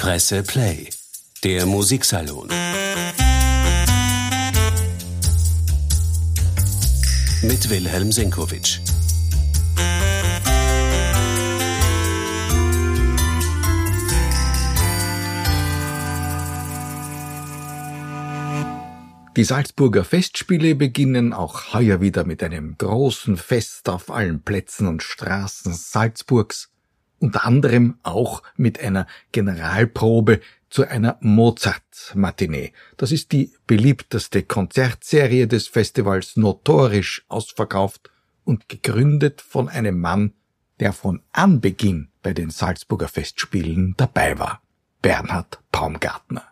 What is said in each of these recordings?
Presse Play, der Musiksalon. Mit Wilhelm Senkowitsch. Die Salzburger Festspiele beginnen auch heuer wieder mit einem großen Fest auf allen Plätzen und Straßen Salzburgs, unter anderem auch mit einer Generalprobe zu einer Mozart-Matinee. Das ist die beliebteste Konzertserie des Festivals notorisch ausverkauft und gegründet von einem Mann, der von Anbeginn bei den Salzburger Festspielen dabei war. Bernhard Baumgartner.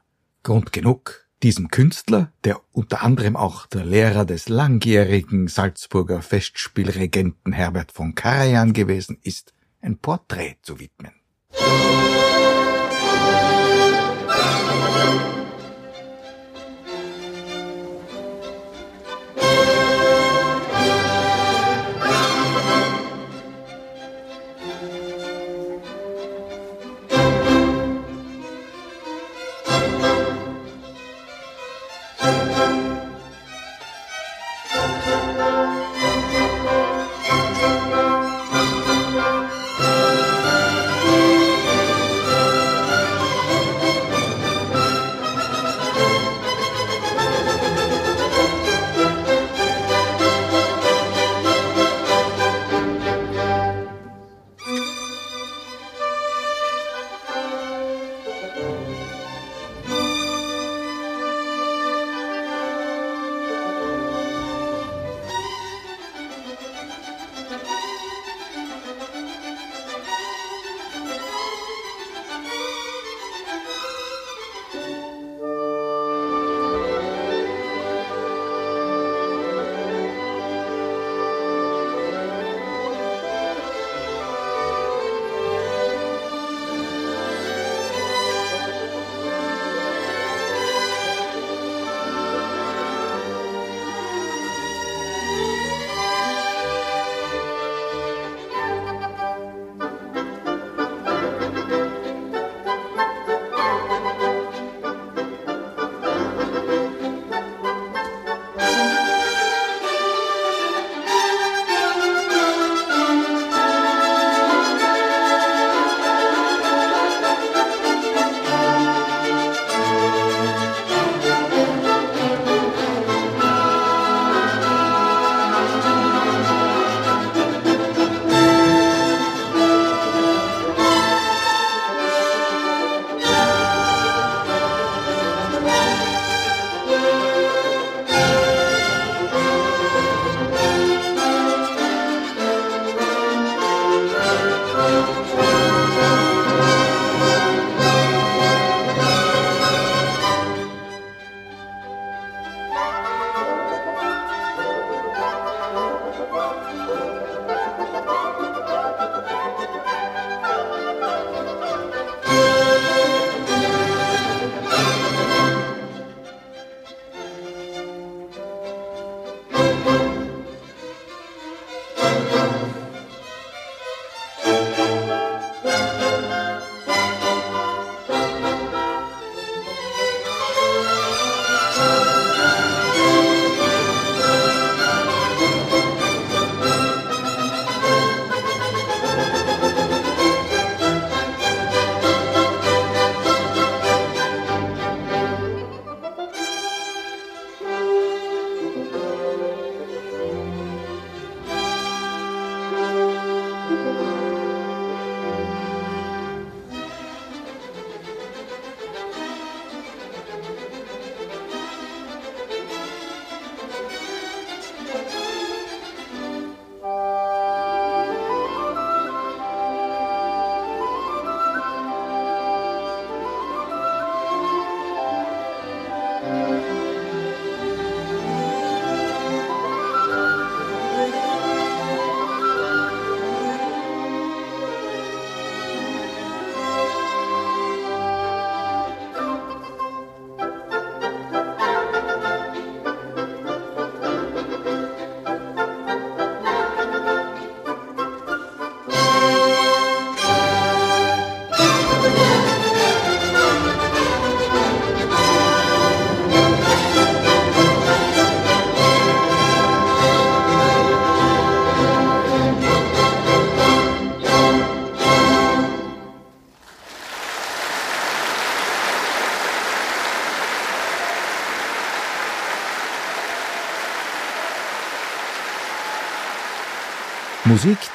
Grund genug, diesem Künstler, der unter anderem auch der Lehrer des langjährigen Salzburger Festspielregenten Herbert von Karajan gewesen ist, ein Porträt zu widmen. Musik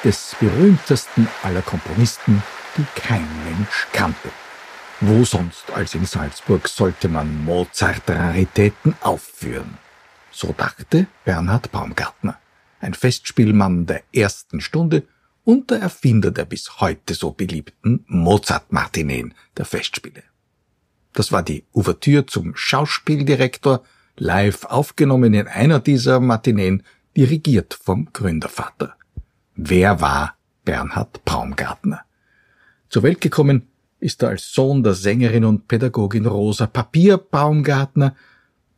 Des berühmtesten aller Komponisten, die kein Mensch kannte. Wo sonst als in Salzburg sollte man Mozart-Raritäten aufführen? So dachte Bernhard Baumgartner, ein Festspielmann der ersten Stunde und der Erfinder der bis heute so beliebten Mozart-Martineen der Festspiele. Das war die Ouvertüre zum Schauspieldirektor, live aufgenommen in einer dieser Matineen, dirigiert vom Gründervater. Wer war Bernhard Baumgartner? Zur Welt gekommen ist er als Sohn der Sängerin und Pädagogin Rosa Papier Baumgartner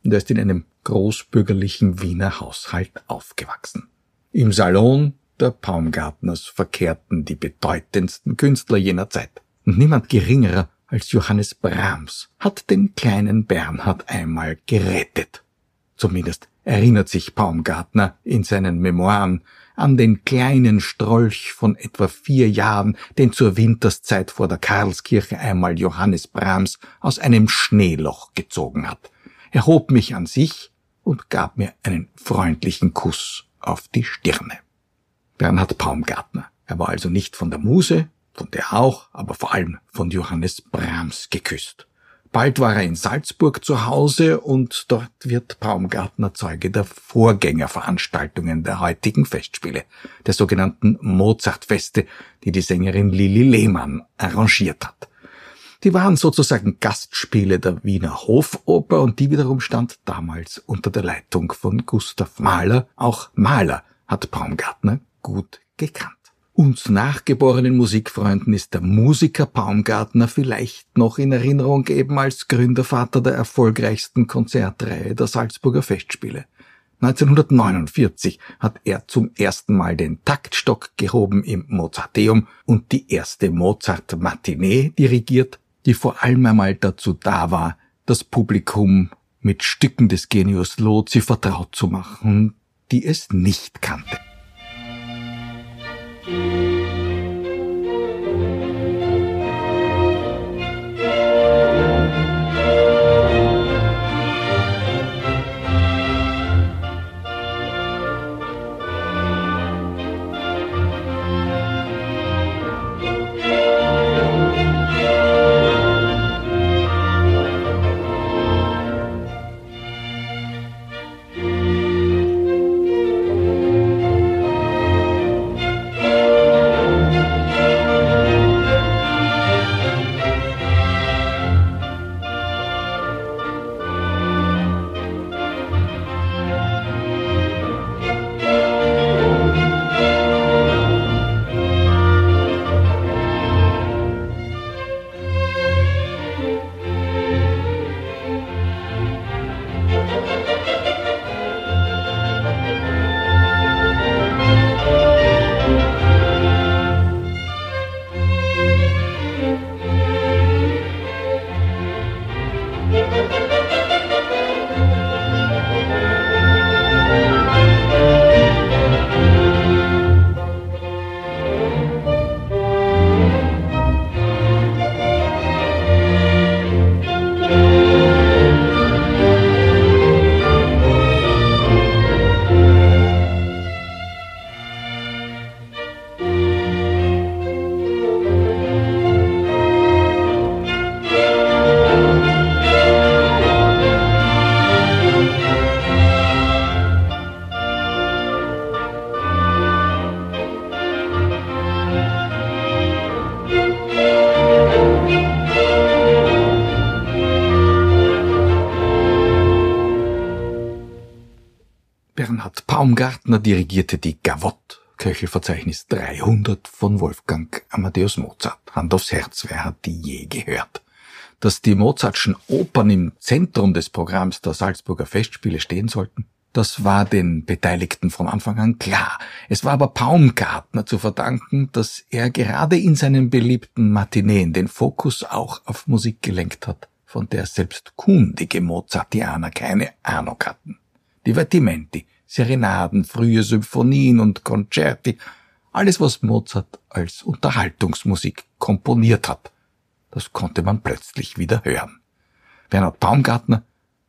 und er ist in einem großbürgerlichen Wiener Haushalt aufgewachsen. Im Salon der Baumgartners verkehrten die bedeutendsten Künstler jener Zeit. Und niemand geringerer als Johannes Brahms hat den kleinen Bernhard einmal gerettet. Zumindest erinnert sich Baumgartner in seinen Memoiren an den kleinen Strolch von etwa vier Jahren, den zur Winterszeit vor der Karlskirche einmal Johannes Brahms aus einem Schneeloch gezogen hat. Er hob mich an sich und gab mir einen freundlichen Kuss auf die Stirne. Bernhard Baumgartner. Er war also nicht von der Muse, von der auch, aber vor allem von Johannes Brahms geküsst. Bald war er in Salzburg zu Hause und dort wird Baumgartner Zeuge der Vorgängerveranstaltungen der heutigen Festspiele, der sogenannten Mozartfeste, die die Sängerin Lili Lehmann arrangiert hat. Die waren sozusagen Gastspiele der Wiener Hofoper und die wiederum stand damals unter der Leitung von Gustav Mahler. Auch Mahler hat Baumgartner gut gekannt. Uns nachgeborenen Musikfreunden ist der Musiker Baumgartner vielleicht noch in Erinnerung eben als Gründervater der erfolgreichsten Konzertreihe der Salzburger Festspiele. 1949 hat er zum ersten Mal den Taktstock gehoben im Mozarteum und die erste Mozart-Matinee dirigiert, die vor allem einmal dazu da war, das Publikum mit Stücken des Genius Lotzi vertraut zu machen, die es nicht kannte. Baumgartner dirigierte die Gavotte, Köchelverzeichnis 300 von Wolfgang Amadeus Mozart. Hand aufs Herz, wer hat die je gehört? Dass die Mozartschen Opern im Zentrum des Programms der Salzburger Festspiele stehen sollten, das war den Beteiligten von Anfang an klar. Es war aber Baumgartner zu verdanken, dass er gerade in seinen beliebten Matineen den Fokus auch auf Musik gelenkt hat, von der selbst kundige Mozartianer keine Ahnung hatten. Divertimenti, Serenaden, frühe Symphonien und Concerti, alles was Mozart als Unterhaltungsmusik komponiert hat. Das konnte man plötzlich wieder hören. Bernhard Baumgartner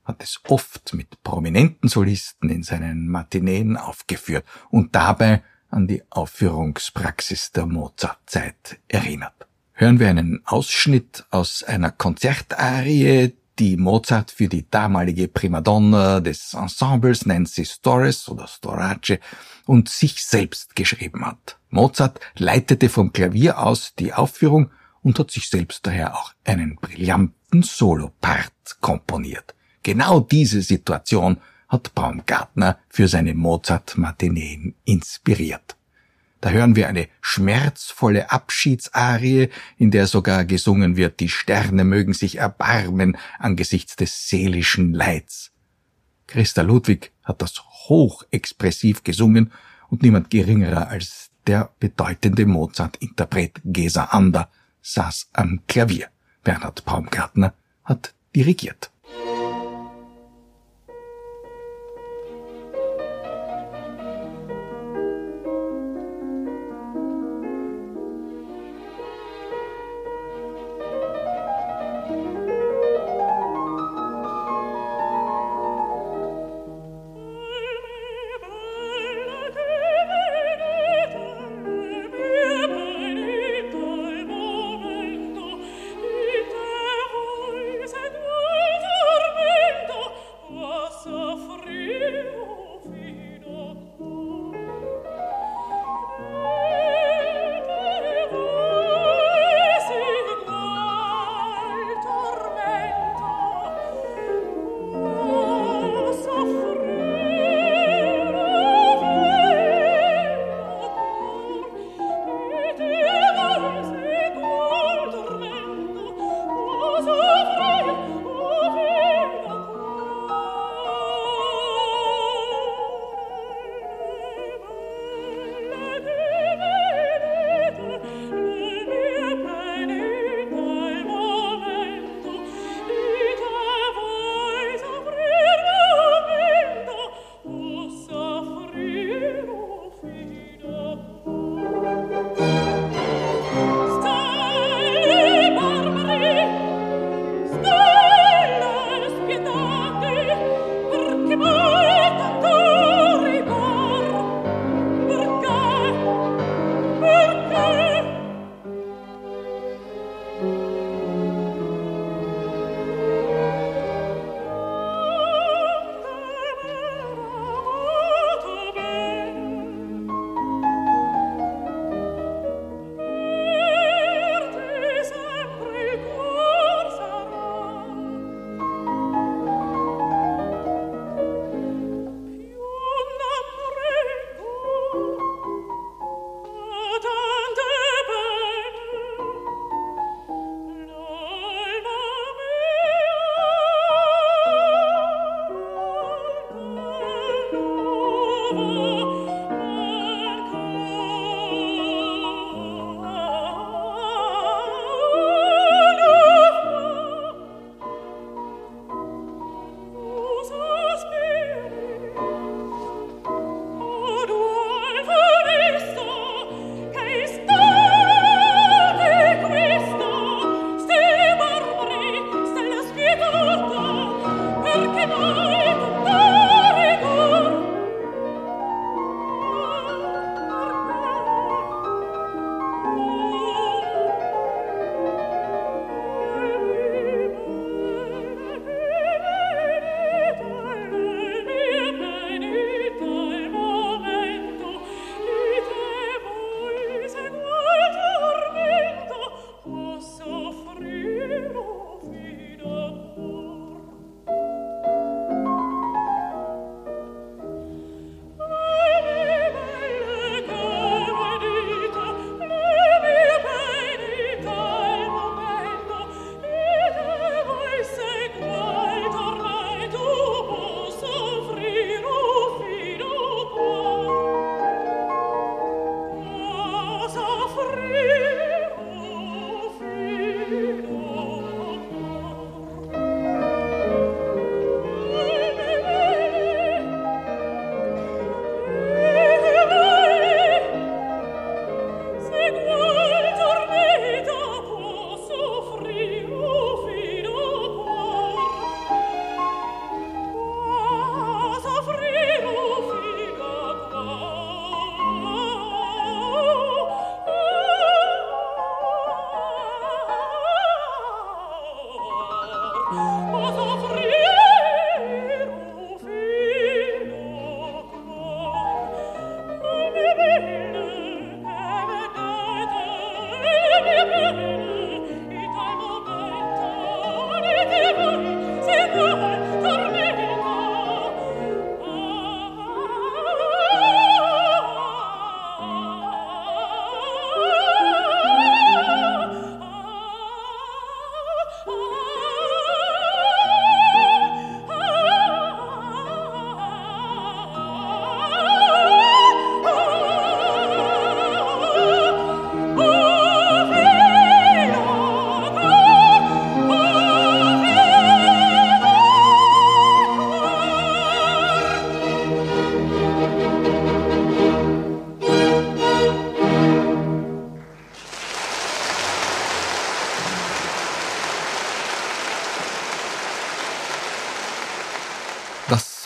hat es oft mit prominenten Solisten in seinen Matineen aufgeführt und dabei an die Aufführungspraxis der Mozartzeit erinnert. Hören wir einen Ausschnitt aus einer Konzertarie, die Mozart für die damalige Primadonna des Ensembles Nancy Storres oder Storace und sich selbst geschrieben hat. Mozart leitete vom Klavier aus die Aufführung und hat sich selbst daher auch einen brillanten Solopart komponiert. Genau diese Situation hat Baumgartner für seine Mozart-Matineen inspiriert. Da hören wir eine schmerzvolle Abschiedsarie, in der sogar gesungen wird, die Sterne mögen sich erbarmen angesichts des seelischen Leids. Christa Ludwig hat das hochexpressiv gesungen und niemand geringerer als der bedeutende Mozart-Interpret Gesa Ander saß am Klavier. Bernhard Baumgartner hat dirigiert.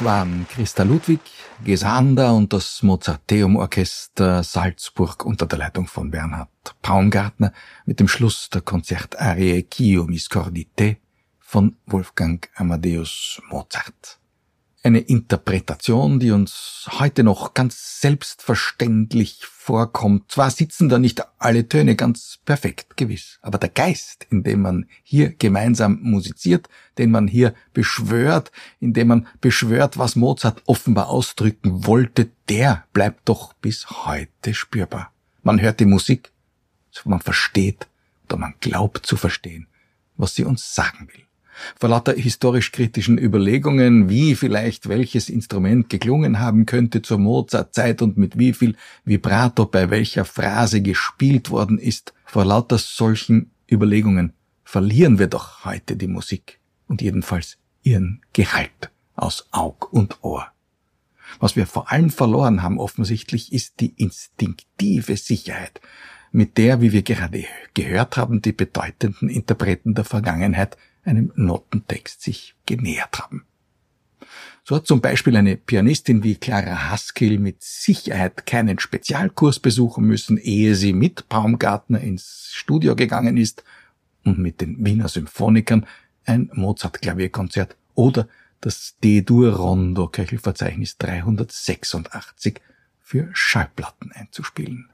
Waren Christa Ludwig, Gesander und das Mozarteum Orchester Salzburg unter der Leitung von Bernhard Paumgartner mit dem Schluss der Konzertarie Chio Miscordite von Wolfgang Amadeus Mozart eine Interpretation, die uns heute noch ganz selbstverständlich vorkommt. Zwar sitzen da nicht alle Töne ganz perfekt, gewiss, aber der Geist, in dem man hier gemeinsam musiziert, den man hier beschwört, in dem man beschwört, was Mozart offenbar ausdrücken wollte, der bleibt doch bis heute spürbar. Man hört die Musik, man versteht oder man glaubt zu verstehen, was sie uns sagen will vor lauter historisch-kritischen Überlegungen, wie vielleicht welches Instrument geklungen haben könnte zur Mozart-Zeit und mit wie viel Vibrato bei welcher Phrase gespielt worden ist, vor lauter solchen Überlegungen verlieren wir doch heute die Musik und jedenfalls ihren Gehalt aus Aug und Ohr. Was wir vor allem verloren haben offensichtlich ist die instinktive Sicherheit, mit der, wie wir gerade gehört haben, die bedeutenden Interpreten der Vergangenheit einem Notentext sich genähert haben. So hat zum Beispiel eine Pianistin wie Clara Haskell mit Sicherheit keinen Spezialkurs besuchen müssen, ehe sie mit Baumgartner ins Studio gegangen ist und mit den Wiener Symphonikern ein Mozart-Klavierkonzert oder das D-Dur-Rondo Köchelverzeichnis 386 für Schallplatten einzuspielen.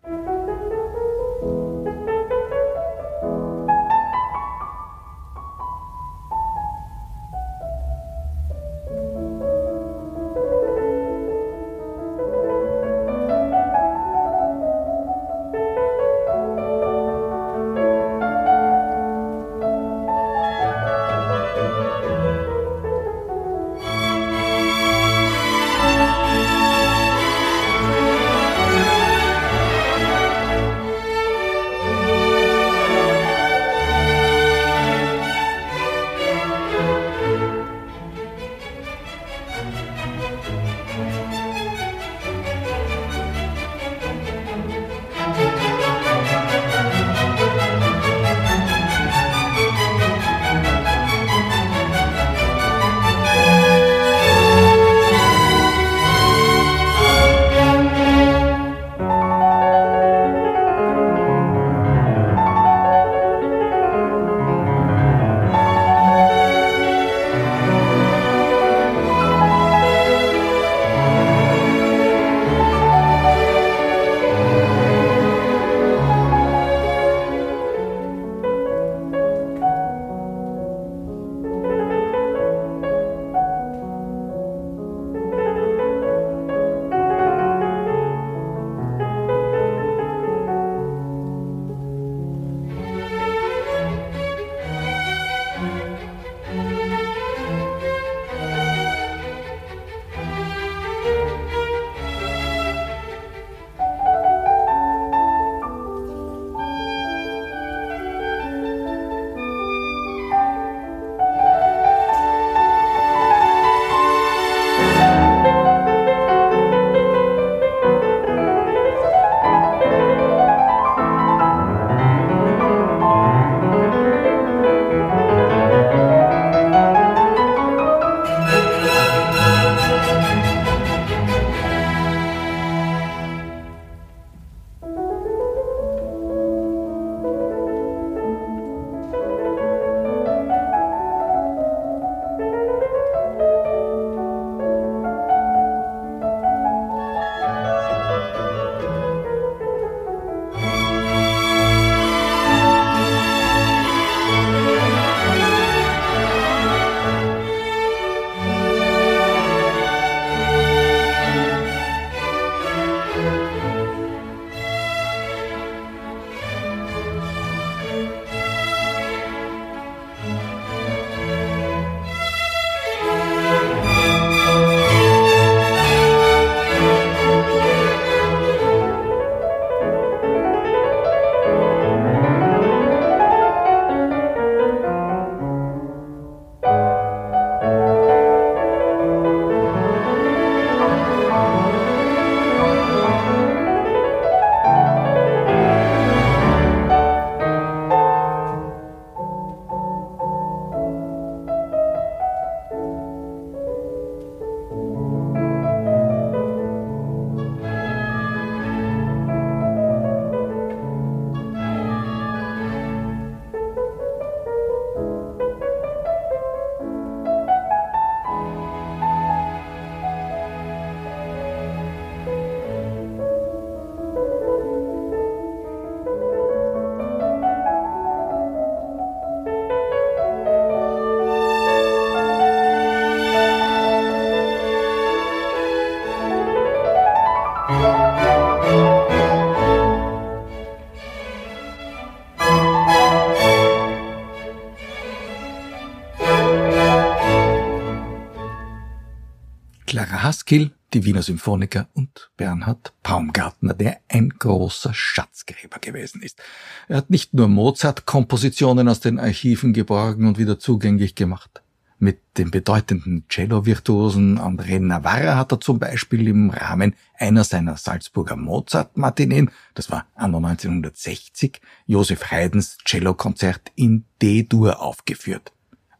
Clara Haskell, die Wiener Symphoniker und Bernhard Baumgartner, der ein großer Schatzgräber gewesen ist. Er hat nicht nur Mozart-Kompositionen aus den Archiven geborgen und wieder zugänglich gemacht. Mit dem bedeutenden Cello-Virtuosen André Navarra hat er zum Beispiel im Rahmen einer seiner Salzburger Mozart-Matineen, das war anno 1960, Josef Haydns Cellokonzert in D-Dur aufgeführt.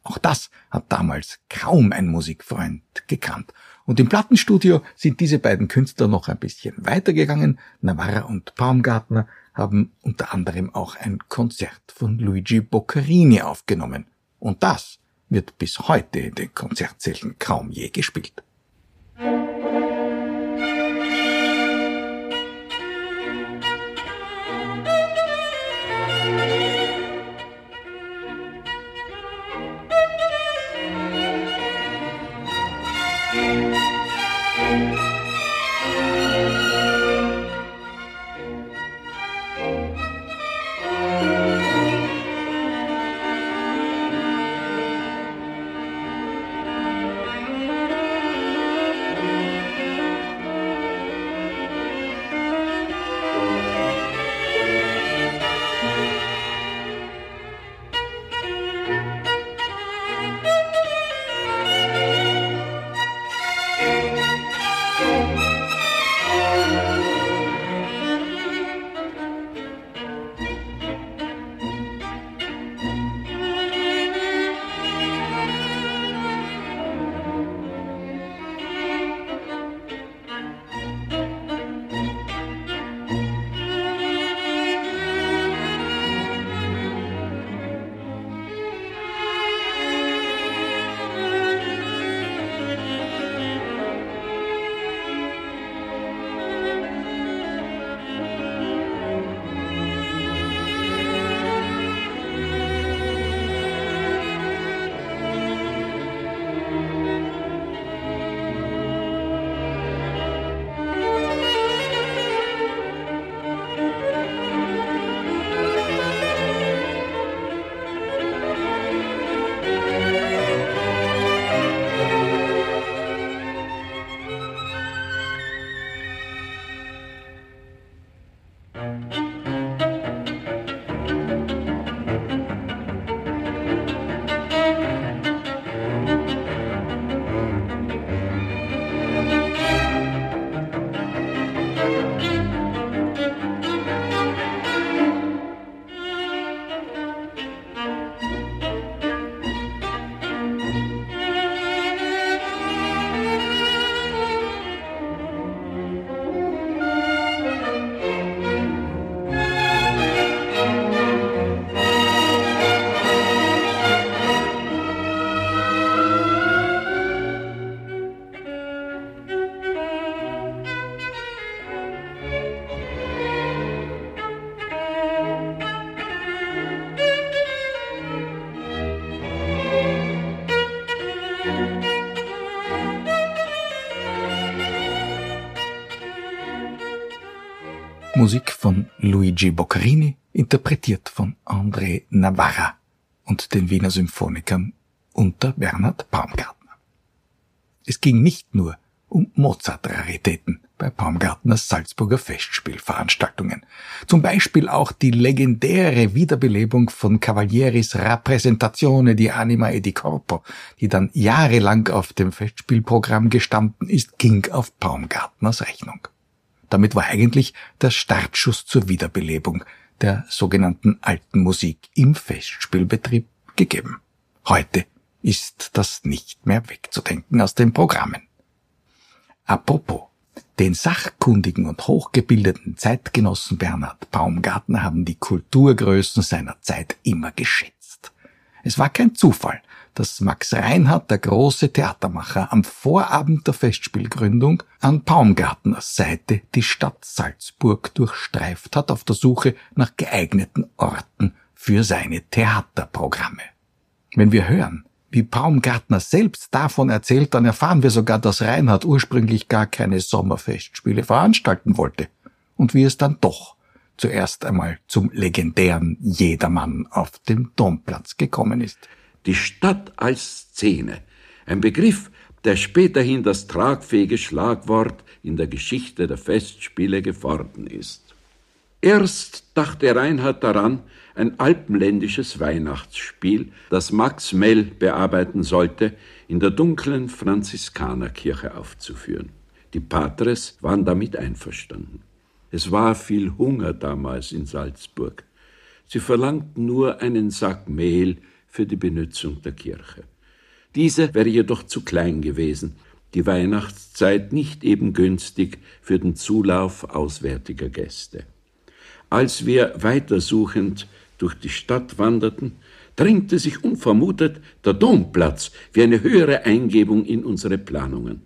Auch das hat damals kaum ein Musikfreund gekannt. Und im Plattenstudio sind diese beiden Künstler noch ein bisschen weitergegangen. Navarra und Baumgartner haben unter anderem auch ein Konzert von Luigi Boccherini aufgenommen. Und das wird bis heute in den Konzertsälen kaum je gespielt. Luigi Boccherini, interpretiert von André Navarra und den Wiener Symphonikern unter Bernhard Baumgartner. Es ging nicht nur um Mozart-Raritäten bei Baumgartners Salzburger Festspielveranstaltungen. Zum Beispiel auch die legendäre Wiederbelebung von Cavalieris Rappresentazione di Anima e di Corpo, die dann jahrelang auf dem Festspielprogramm gestanden ist, ging auf Baumgartners Rechnung. Damit war eigentlich der Startschuss zur Wiederbelebung der sogenannten alten Musik im Festspielbetrieb gegeben. Heute ist das nicht mehr wegzudenken aus den Programmen. Apropos, den sachkundigen und hochgebildeten Zeitgenossen Bernhard Baumgartner haben die Kulturgrößen seiner Zeit immer geschätzt. Es war kein Zufall, dass Max Reinhardt, der große Theatermacher, am Vorabend der Festspielgründung an Baumgartners Seite die Stadt Salzburg durchstreift hat auf der Suche nach geeigneten Orten für seine Theaterprogramme. Wenn wir hören, wie Baumgartner selbst davon erzählt, dann erfahren wir sogar, dass Reinhardt ursprünglich gar keine Sommerfestspiele veranstalten wollte und wie es dann doch zuerst einmal zum legendären Jedermann auf dem Domplatz gekommen ist die Stadt als Szene. Ein Begriff, der späterhin das tragfähige Schlagwort in der Geschichte der Festspiele geworden ist. Erst dachte Reinhard daran, ein alpenländisches Weihnachtsspiel, das Max Mell bearbeiten sollte, in der dunklen Franziskanerkirche aufzuführen. Die Patres waren damit einverstanden. Es war viel Hunger damals in Salzburg. Sie verlangten nur einen Sack Mehl für die Benutzung der Kirche. Diese wäre jedoch zu klein gewesen, die Weihnachtszeit nicht eben günstig für den Zulauf auswärtiger Gäste. Als wir weitersuchend durch die Stadt wanderten, drängte sich unvermutet der Domplatz wie eine höhere Eingebung in unsere Planungen.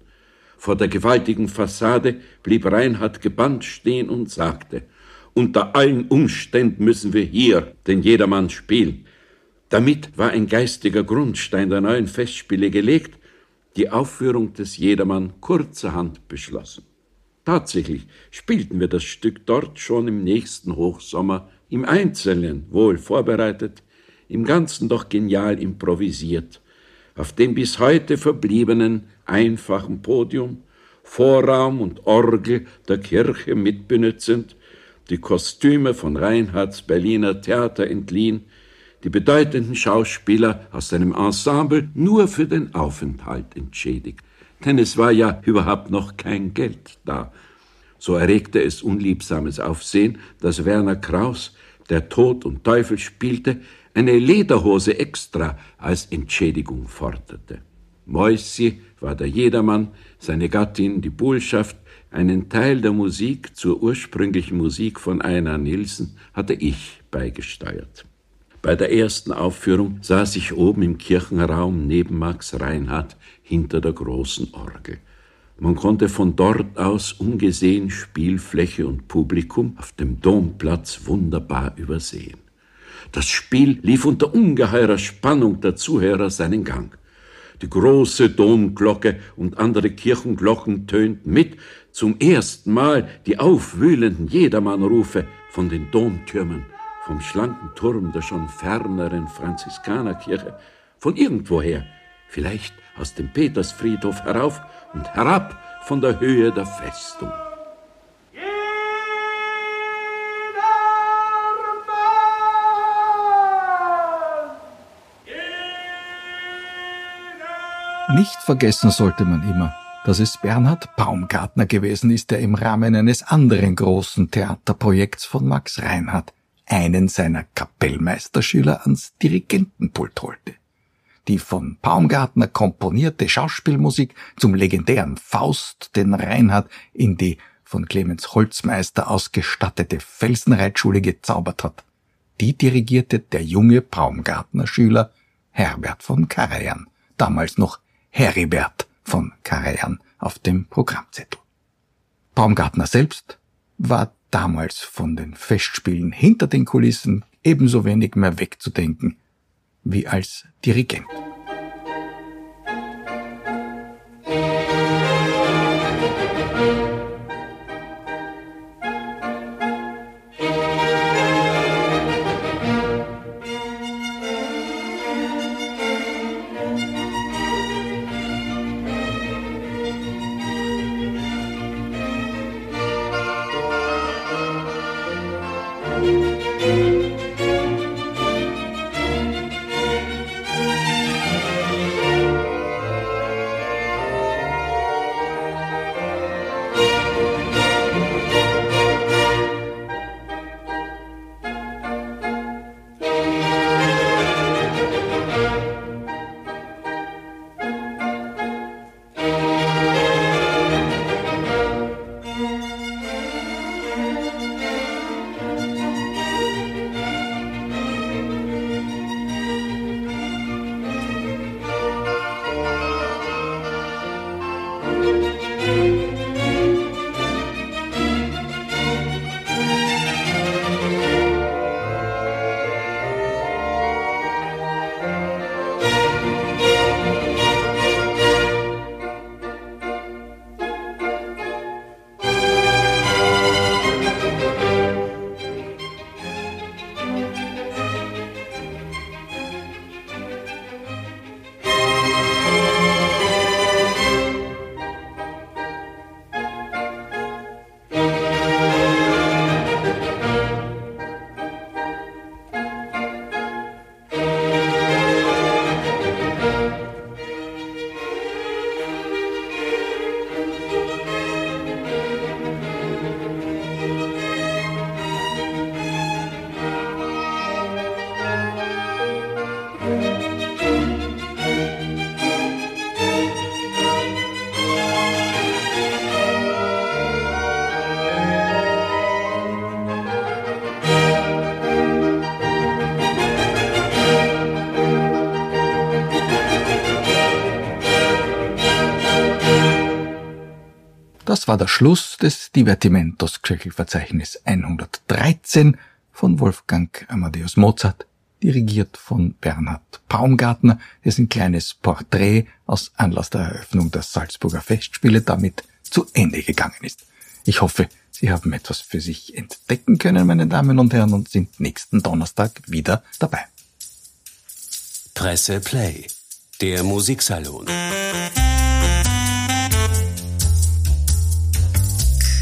Vor der gewaltigen Fassade blieb Reinhard gebannt stehen und sagte, unter allen Umständen müssen wir hier den Jedermann spielen. Damit war ein geistiger Grundstein der neuen Festspiele gelegt, die Aufführung des Jedermann kurzerhand beschlossen. Tatsächlich spielten wir das Stück dort schon im nächsten Hochsommer, im Einzelnen wohl vorbereitet, im Ganzen doch genial improvisiert, auf dem bis heute verbliebenen einfachen Podium, Vorraum und Orgel der Kirche mitbenützend, die Kostüme von Reinhards Berliner Theater entliehen, die bedeutenden Schauspieler aus seinem Ensemble nur für den Aufenthalt entschädigt. Denn es war ja überhaupt noch kein Geld da. So erregte es unliebsames Aufsehen, dass Werner Kraus, der Tod und Teufel spielte, eine Lederhose extra als Entschädigung forderte. Moissi war der Jedermann, seine Gattin die Bullschaft, einen Teil der Musik zur ursprünglichen Musik von Einar Nielsen hatte ich beigesteuert. Bei der ersten Aufführung saß ich oben im Kirchenraum neben Max Reinhardt hinter der großen Orgel. Man konnte von dort aus ungesehen Spielfläche und Publikum auf dem Domplatz wunderbar übersehen. Das Spiel lief unter ungeheurer Spannung der Zuhörer seinen Gang. Die große Domglocke und andere Kirchenglocken tönten mit, zum ersten Mal die aufwühlenden Jedermannrufe von den Domtürmen vom schlanken Turm der schon ferneren Franziskanerkirche, von irgendwoher, vielleicht aus dem Petersfriedhof herauf und herab von der Höhe der Festung. Nicht vergessen sollte man immer, dass es Bernhard Baumgartner gewesen ist, der im Rahmen eines anderen großen Theaterprojekts von Max Reinhardt einen seiner Kapellmeisterschüler ans Dirigentenpult holte. Die von Baumgartner komponierte Schauspielmusik zum legendären Faust, den Reinhard in die von Clemens Holzmeister ausgestattete Felsenreitschule gezaubert hat. Die dirigierte der junge Baumgartner Schüler Herbert von Karajan, damals noch Heribert von Karajan auf dem Programmzettel. Baumgartner selbst war damals von den Festspielen hinter den Kulissen ebenso wenig mehr wegzudenken wie als Dirigent. War der Schluss des Divertimentos Köchelverzeichnis 113 von Wolfgang Amadeus Mozart, dirigiert von Bernhard Baumgartner, dessen kleines Porträt aus Anlass der Eröffnung der Salzburger Festspiele damit zu Ende gegangen ist. Ich hoffe, Sie haben etwas für sich entdecken können, meine Damen und Herren, und sind nächsten Donnerstag wieder dabei. Presse Play, der Musiksalon.